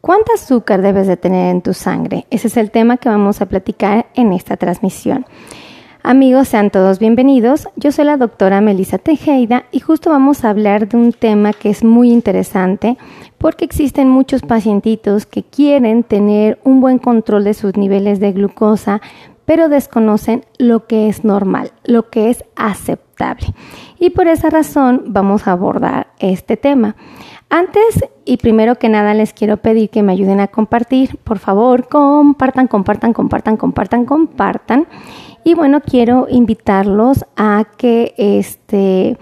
¿Cuánto azúcar debes de tener en tu sangre? Ese es el tema que vamos a platicar en esta transmisión. Amigos, sean todos bienvenidos. Yo soy la doctora Melissa Tejeda y justo vamos a hablar de un tema que es muy interesante porque existen muchos pacientitos que quieren tener un buen control de sus niveles de glucosa, pero desconocen lo que es normal, lo que es aceptable. Y por esa razón vamos a abordar este tema. Antes y primero que nada les quiero pedir que me ayuden a compartir. Por favor, compartan, compartan, compartan, compartan, compartan. Y bueno, quiero invitarlos a que este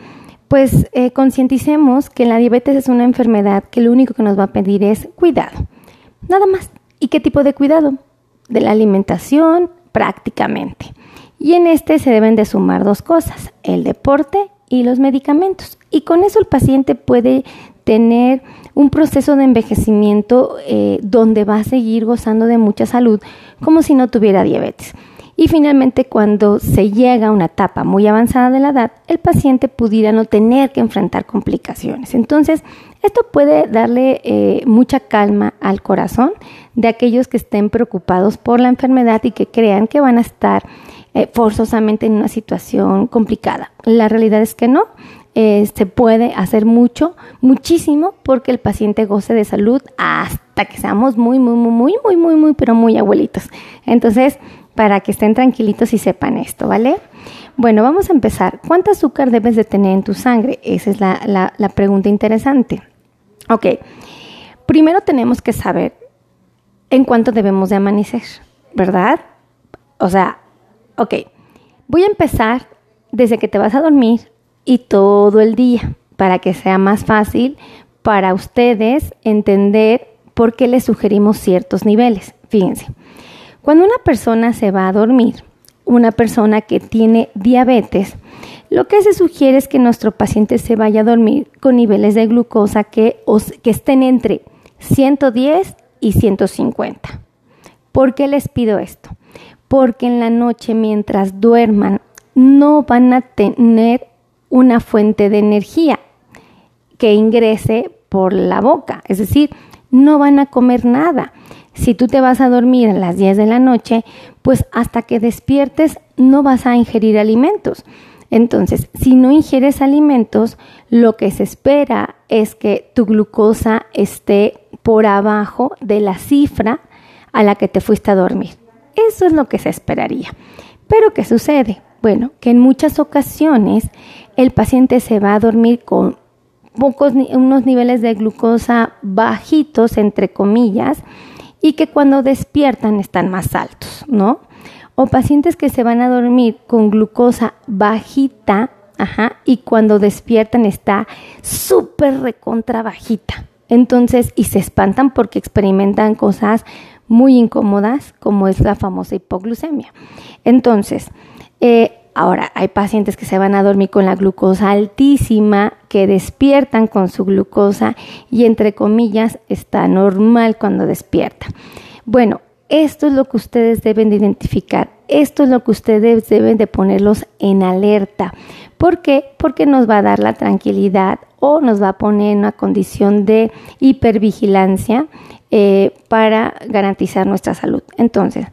pues eh, concienticemos que la diabetes es una enfermedad que lo único que nos va a pedir es cuidado. Nada más. ¿Y qué tipo de cuidado? De la alimentación, prácticamente. Y en este se deben de sumar dos cosas, el deporte y los medicamentos. Y con eso el paciente puede tener un proceso de envejecimiento eh, donde va a seguir gozando de mucha salud como si no tuviera diabetes. Y finalmente, cuando se llega a una etapa muy avanzada de la edad, el paciente pudiera no tener que enfrentar complicaciones. Entonces, esto puede darle eh, mucha calma al corazón de aquellos que estén preocupados por la enfermedad y que crean que van a estar eh, forzosamente en una situación complicada. La realidad es que no. Eh, se puede hacer mucho, muchísimo, porque el paciente goce de salud hasta que seamos muy, muy, muy, muy, muy, muy, muy, pero muy abuelitos. Entonces, para que estén tranquilitos y sepan esto, ¿vale? Bueno, vamos a empezar. ¿Cuánto azúcar debes de tener en tu sangre? Esa es la, la pregunta interesante. Ok, primero tenemos que saber en cuánto debemos de amanecer, ¿verdad? O sea, ok, voy a empezar desde que te vas a dormir y todo el día para que sea más fácil para ustedes entender por qué les sugerimos ciertos niveles. Fíjense, cuando una persona se va a dormir, una persona que tiene diabetes, lo que se sugiere es que nuestro paciente se vaya a dormir con niveles de glucosa que, estén entre 110 y 150. ¿Por qué les pido esto? Porque en la noche mientras duerman no van a tener una fuente de energía que ingrese por la boca, es decir, no van a comer nada. Si tú te vas a dormir a las 10 de la noche, pues hasta que despiertes no vas a ingerir alimentos. Entonces, si no ingieres alimentos, lo que se espera es que tu glucosa esté por abajo de la cifra a la que te fuiste a dormir. Eso es lo que se esperaría. Pero ¿qué sucede? Bueno, que en muchas ocasiones el paciente se va a dormir con pocos, unos niveles de glucosa bajitos, entre comillas, y que cuando despiertan están más altos, ¿no? O pacientes que se van a dormir con glucosa bajita, ajá, y cuando despiertan está súper recontra bajita. Entonces, y se espantan porque experimentan cosas muy incómodas, como es la famosa hipoglucemia. Entonces, eh, Ahora, hay pacientes que se van a dormir con la glucosa altísima, que despiertan con su glucosa y entre comillas está normal cuando despierta. Bueno, esto es lo que ustedes deben de identificar. Esto es lo que ustedes deben de ponerlos en alerta. ¿Por qué? Porque nos va a dar la tranquilidad o nos va a poner en una condición de hipervigilancia eh, para garantizar nuestra salud. Entonces,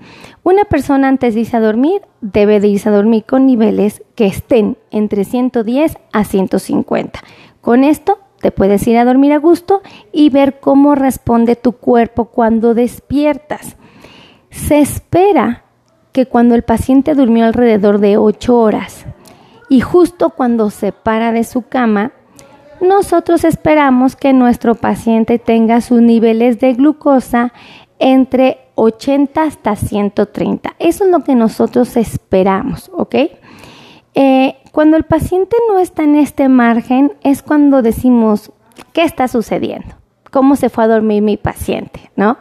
una persona antes de irse a dormir debe de irse a dormir con niveles que estén entre 110 a 150. Con esto te puedes ir a dormir a gusto y ver cómo responde tu cuerpo cuando despiertas. Se espera que cuando el paciente durmió alrededor de 8 horas y justo cuando se para de su cama, nosotros esperamos que nuestro paciente tenga sus niveles de glucosa entre 80 hasta 130. Eso es lo que nosotros esperamos, ¿ok? Eh, cuando el paciente no está en este margen es cuando decimos, ¿qué está sucediendo? ¿Cómo se fue a dormir mi paciente? ¿No?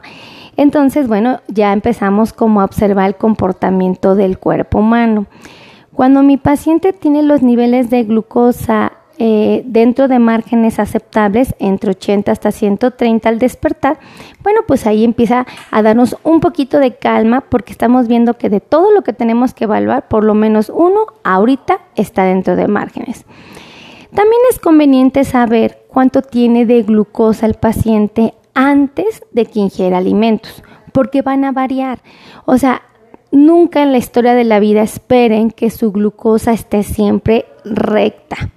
Entonces, bueno, ya empezamos como a observar el comportamiento del cuerpo humano. Cuando mi paciente tiene los niveles de glucosa eh, dentro de márgenes aceptables entre 80 hasta 130 al despertar, bueno, pues ahí empieza a darnos un poquito de calma porque estamos viendo que de todo lo que tenemos que evaluar, por lo menos uno ahorita está dentro de márgenes. También es conveniente saber cuánto tiene de glucosa el paciente antes de que ingiera alimentos, porque van a variar. O sea, nunca en la historia de la vida esperen que su glucosa esté siempre recta.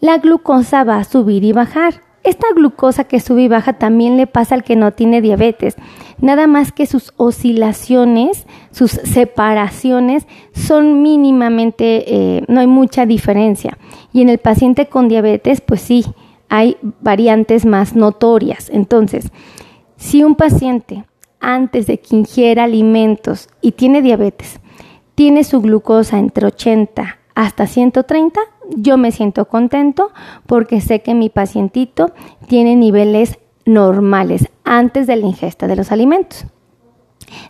La glucosa va a subir y bajar. Esta glucosa que sube y baja también le pasa al que no tiene diabetes. Nada más que sus oscilaciones, sus separaciones son mínimamente, eh, no hay mucha diferencia. Y en el paciente con diabetes, pues sí, hay variantes más notorias. Entonces, si un paciente antes de que ingiera alimentos y tiene diabetes, tiene su glucosa entre 80 hasta 130, yo me siento contento porque sé que mi pacientito tiene niveles normales antes de la ingesta de los alimentos.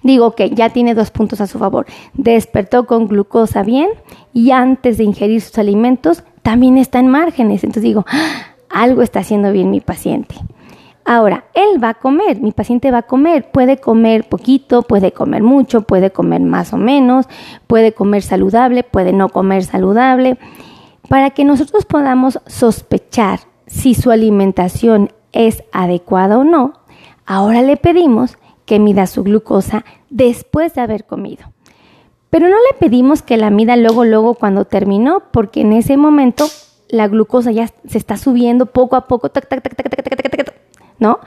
Digo que ya tiene dos puntos a su favor. Despertó con glucosa bien y antes de ingerir sus alimentos también está en márgenes. Entonces digo, ¡Ah! algo está haciendo bien mi paciente. Ahora, él va a comer, mi paciente va a comer, puede comer poquito, puede comer mucho, puede comer más o menos, puede comer saludable, puede no comer saludable. Para que nosotros podamos sospechar si su alimentación es adecuada o no, ahora le pedimos que mida su glucosa después de haber comido. Pero no le pedimos que la mida luego, luego cuando terminó, porque en ese momento la glucosa ya se está subiendo poco a poco, tac, tac, tac, tac, tac, tac, tac, ¿no?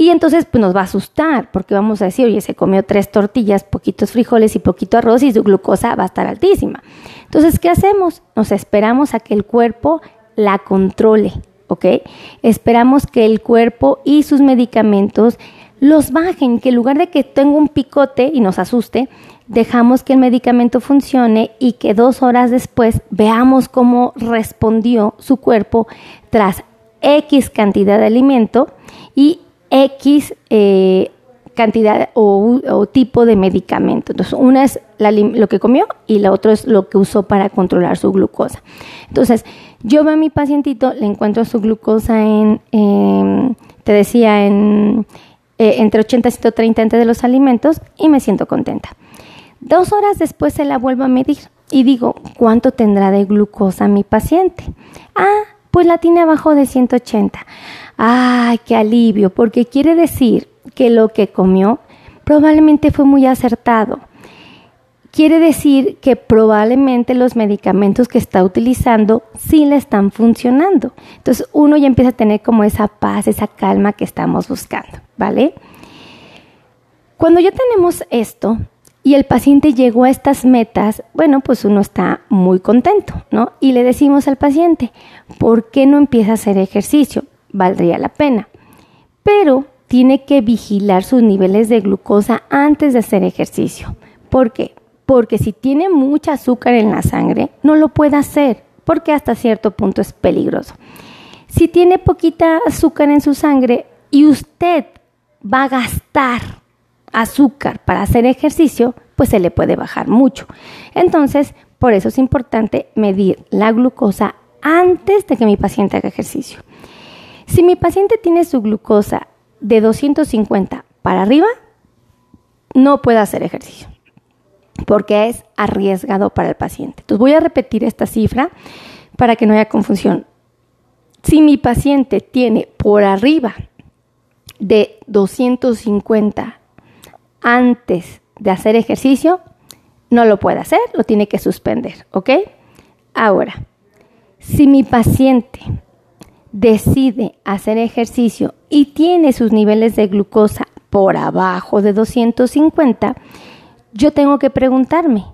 Y entonces pues nos va a asustar porque vamos a decir, oye, se comió tres tortillas, poquitos frijoles y poquito arroz y su glucosa va a estar altísima. Entonces, ¿qué hacemos? Nos esperamos a que el cuerpo la controle, ¿ok? Esperamos que el cuerpo y sus medicamentos los bajen, que en lugar de que tenga un picote y nos asuste, dejamos que el medicamento funcione y que dos horas después veamos cómo respondió su cuerpo tras X cantidad de alimento y X eh, cantidad o, tipo de medicamento. Entonces, una es lo que comió y la otra es lo que usó para controlar su glucosa. Entonces, yo veo a mi pacientito, le encuentro su glucosa en, te decía, en eh, entre 80 y 130 antes de los alimentos y me siento contenta. Dos horas después se la vuelvo a medir y digo, ¿cuánto tendrá de glucosa mi paciente? Ah, pues la tiene abajo de 180. ¡Ay, qué alivio! Porque quiere decir que lo que comió probablemente fue muy acertado. Quiere decir que probablemente los medicamentos que está utilizando sí le están funcionando. Entonces uno ya empieza a tener como esa paz, esa calma que estamos buscando, ¿vale? Cuando ya tenemos esto, y el paciente llegó a estas metas, bueno, pues uno está muy contento, ¿no? Y le decimos al paciente, ¿por qué no empieza a hacer ejercicio? Valdría la pena. Pero tiene que vigilar sus niveles de glucosa antes de hacer ejercicio. ¿Por qué? Porque si tiene mucha azúcar en la sangre, no lo puede hacer, porque hasta cierto punto es peligroso. Si tiene poquita azúcar en su sangre y usted va a gastar azúcar para hacer ejercicio, pues se le puede bajar mucho. Entonces, por eso es importante medir la glucosa antes de que mi paciente haga ejercicio. Si mi paciente tiene su glucosa de 250 para arriba, no puede hacer ejercicio porque es arriesgado para el paciente. Entonces voy a repetir esta cifra para que no haya confusión. Si mi paciente tiene por arriba de 250 antes de hacer ejercicio, no lo puede hacer, lo tiene que suspender, ¿ok? Ahora, si mi paciente decide hacer ejercicio y tiene sus niveles de glucosa por abajo de 250, yo tengo que preguntarme,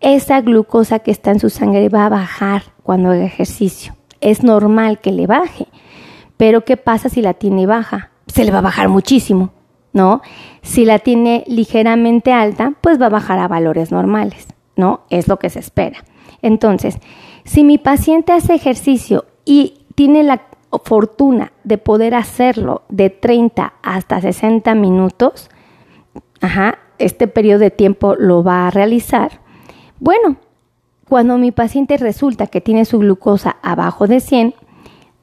¿esa glucosa que está en su sangre va a bajar cuando haga ejercicio? Es normal que le baje, pero ¿qué pasa si la tiene baja? Se le va a bajar muchísimo. ¿no? Si la tiene ligeramente alta, pues va a bajar a valores normales, ¿no? Es lo que se espera. Entonces, si mi paciente hace ejercicio y tiene la fortuna de poder hacerlo de 30 hasta 60 minutos, ajá, este periodo de tiempo lo va a realizar. Bueno, cuando mi paciente resulta que tiene su glucosa abajo de 100,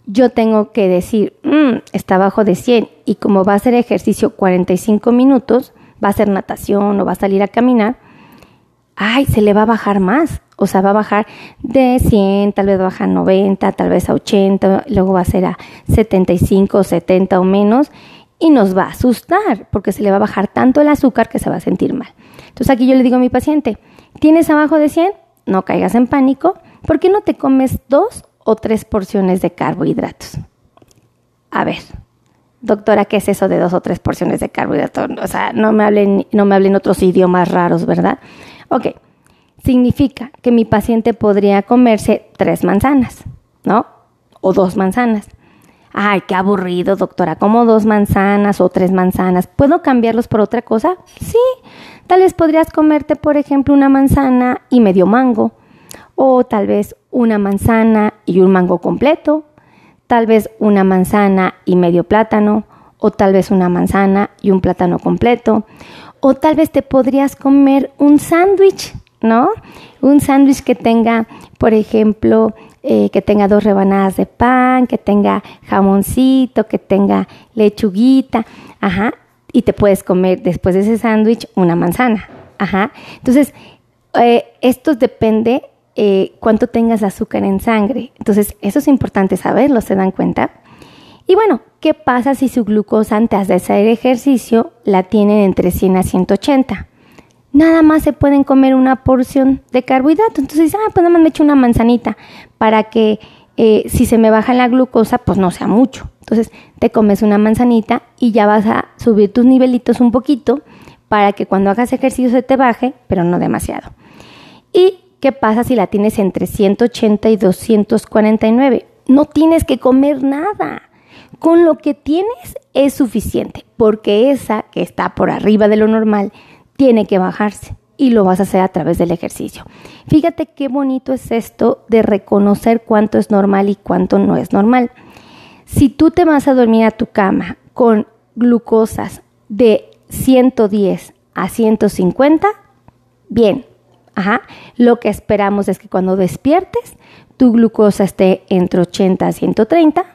yo tengo que decir, mm, está bajo de 100 y como va a hacer ejercicio 45 minutos, va a hacer natación o va a salir a caminar, ay, se le va a bajar más. O sea, va a bajar de 100, tal vez baja a 90, tal vez a 80, luego va a ser a 75, 70 o menos. y nos va a asustar porque se le va a bajar tanto el azúcar que se va a sentir mal. Entonces aquí yo le digo a mi paciente, ¿tienes abajo de 100? No caigas en pánico. ¿Por qué no te comes dos o tres porciones de carbohidratos? A ver, doctora, ¿qué es eso de dos o tres porciones de carbohidratos? O sea, no me hablen, no me hablen otros idiomas raros, ¿verdad? Ok, significa que mi paciente podría comerse tres manzanas, ¿no? O dos manzanas. Ay, qué aburrido, doctora, como dos manzanas o tres manzanas. ¿Puedo cambiarlos por otra cosa? Sí, tal vez podrías comerte, por ejemplo, una manzana y medio mango, o tal vez una manzana y un mango completo, tal vez una manzana y medio plátano, o tal vez una manzana y un plátano completo, o tal vez te podrías comer un sándwich ¿no? Un sándwich que tenga, por ejemplo, eh, que tenga dos rebanadas de pan, que tenga jamoncito, que tenga lechuguita, ajá, y te puedes comer después de ese sándwich una manzana, ajá. Entonces, eh, esto depende eh, cuánto tengas azúcar en sangre. Entonces, eso es importante saberlo, ¿se dan cuenta? Y bueno, ¿qué pasa si su glucosa antes de hacer ejercicio la tienen entre 100 a 180? Nada más se pueden comer una porción de carbohidrato. Entonces, ah, pues nada más me echo una manzanita para que eh, si se me baja la glucosa, pues no sea mucho. Entonces, te comes una manzanita y ya vas a subir tus nivelitos un poquito para que cuando hagas ejercicio se te baje, pero no demasiado. ¿Y qué pasa si la tienes entre 180 y 249? No tienes que comer nada. Con lo que tienes es suficiente, porque esa que está por arriba de lo normal tiene que bajarse y lo vas a hacer a través del ejercicio. Fíjate qué bonito es esto de reconocer cuánto es normal y cuánto no es normal. Si tú te vas a dormir a tu cama con glucosas de 110 a 150, bien, ajá, lo que esperamos es que cuando despiertes tu glucosa esté entre 80 a 130.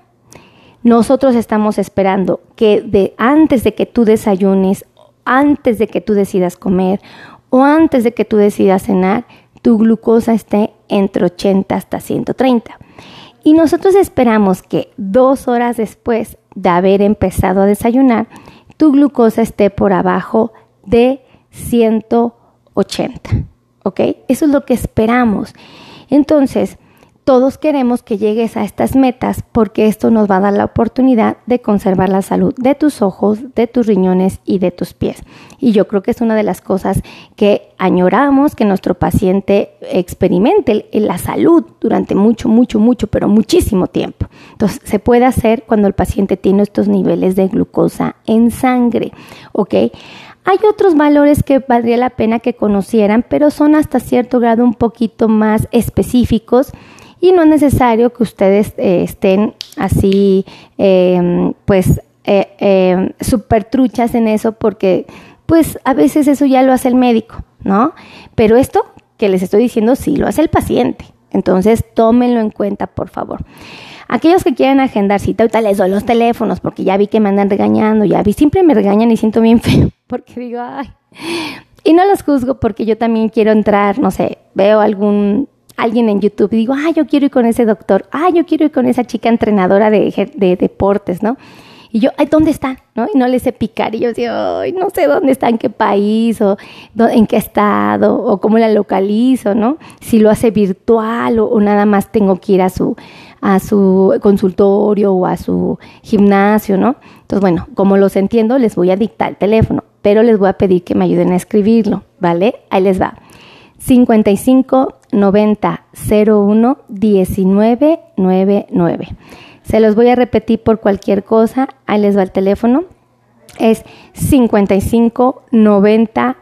Nosotros estamos esperando que de antes de que tú desayunes antes de que tú decidas comer o antes de que tú decidas cenar, tu glucosa esté entre 80 hasta 130. Y nosotros esperamos que dos horas después de haber empezado a desayunar, tu glucosa esté por abajo de 180. ¿Ok? Eso es lo que esperamos. Entonces, todos queremos que llegues a estas metas porque esto nos va a dar la oportunidad de conservar la salud de tus ojos, de tus riñones y de tus pies. Y yo creo que es una de las cosas que añoramos que nuestro paciente experimente la salud durante mucho, mucho, mucho, pero muchísimo tiempo. Entonces, se puede hacer cuando el paciente tiene estos niveles de glucosa en sangre, ¿ok? Hay otros valores que valdría la pena que conocieran, pero son hasta cierto grado un poquito más específicos y no es necesario que ustedes eh, estén así, em, pues, eh, em, truchas en eso porque, pues, a veces eso ya lo hace el médico, ¿no? Pero esto que les estoy diciendo sí lo hace el paciente. Entonces, tómenlo en cuenta, por favor. Aquellos que quieren agendar cita, les doy los teléfonos porque ya vi que me andan regañando, ya vi, siempre me regañan y siento bien feo porque digo, ay. Y no los juzgo porque yo también quiero entrar, no sé, veo algún alguien en YouTube digo, ah, yo quiero ir con ese doctor, ah, yo quiero ir con esa chica entrenadora de, de deportes, ¿no? Y yo, ay, ¿dónde está? ¿No? Y no le sé picar. Y yo digo, ay, no sé dónde está, en qué país, o en qué estado, o cómo la localizo, ¿no? Si lo hace virtual o, nada más tengo que ir a su, a su consultorio o a su gimnasio, ¿no? Entonces, bueno, como los entiendo, les voy a dictar el teléfono, pero les voy a pedir que me ayuden a escribirlo, ¿vale? Ahí les va. 55 90 01 19 99. Se los voy a repetir por cualquier cosa. Ahí les va el teléfono. Es 55 90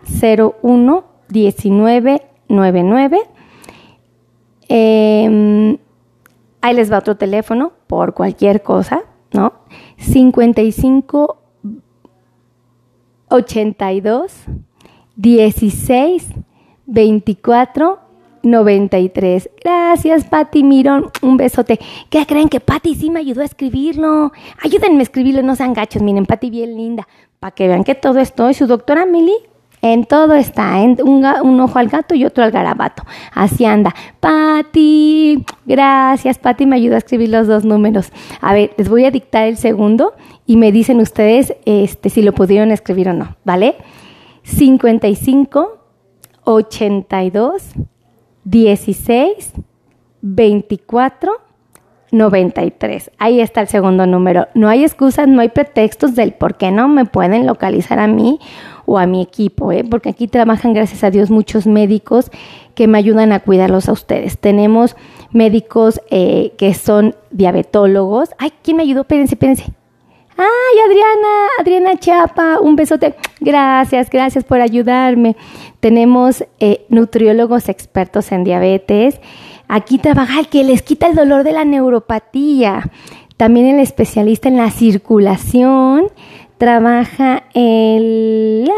01 19 99. ahí les va otro teléfono por cualquier cosa, ¿no? 55 82 16 24 93. Gracias, Patti Mirón. Un besote. ¿Qué creen que Patti sí me ayudó a escribirlo? Ayúdenme a escribirlo, no sean gachos. Miren, Patti bien linda. Para que vean que todo esto. Y su doctora Mili En todo está, en un, ojo al gato y otro al garabato. Así anda. Pati, gracias. Pati me ayuda a escribir los dos números. A ver, les voy a dictar el segundo y me dicen ustedes este, si lo pudieron escribir o no, ¿vale? 55 82 16 24 93. Ahí está el segundo número. No hay excusas, no hay pretextos del por qué no me pueden localizar a mí o a mi equipo, ¿eh? porque aquí trabajan, gracias a Dios, muchos médicos que me ayudan a cuidarlos a ustedes. Tenemos médicos eh, que son diabetólogos. Ay, ¿quién me ayudó? Espérense, espérense. Ay, Adriana, Adriana Chapa, un besote. Gracias, gracias por ayudarme. Tenemos eh, nutriólogos expertos en diabetes. Aquí trabaja el que les quita el dolor de la neuropatía. También el especialista en la circulación. Trabaja el...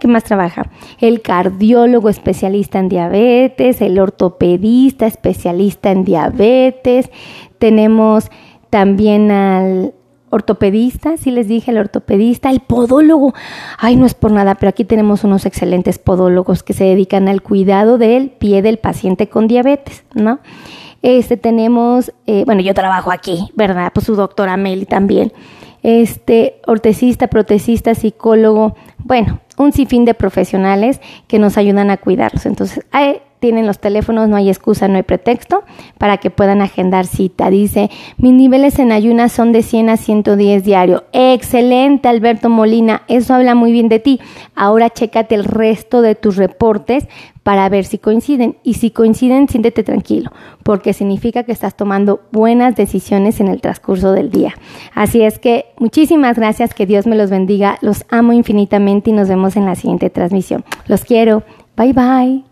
¿Qué más trabaja? El cardiólogo especialista en diabetes, el ortopedista especialista en diabetes. Tenemos también al ortopedista, sí les dije, el ortopedista, el podólogo. Ay, no es por nada, pero aquí tenemos unos excelentes podólogos que se dedican al cuidado del pie del paciente con diabetes, ¿no? Este tenemos, eh, bueno, yo trabajo aquí, ¿verdad? Pues su doctora Meli también. Este, ortesista, protecista, psicólogo, bueno, un sinfín de profesionales que nos ayudan a cuidarlos. Entonces, hay, tienen los teléfonos, no hay excusa, no hay pretexto para que puedan agendar cita. Dice, mis niveles en ayunas son de 100 a 110 diario. Excelente, Alberto Molina, eso habla muy bien de ti. Ahora chécate el resto de tus reportes para ver si coinciden. Y si coinciden, siéntete tranquilo, porque significa que estás tomando buenas decisiones en el transcurso del día. Así es que muchísimas gracias, que Dios me los bendiga, los amo infinitamente y nos vemos en la siguiente transmisión. Los quiero. Bye bye.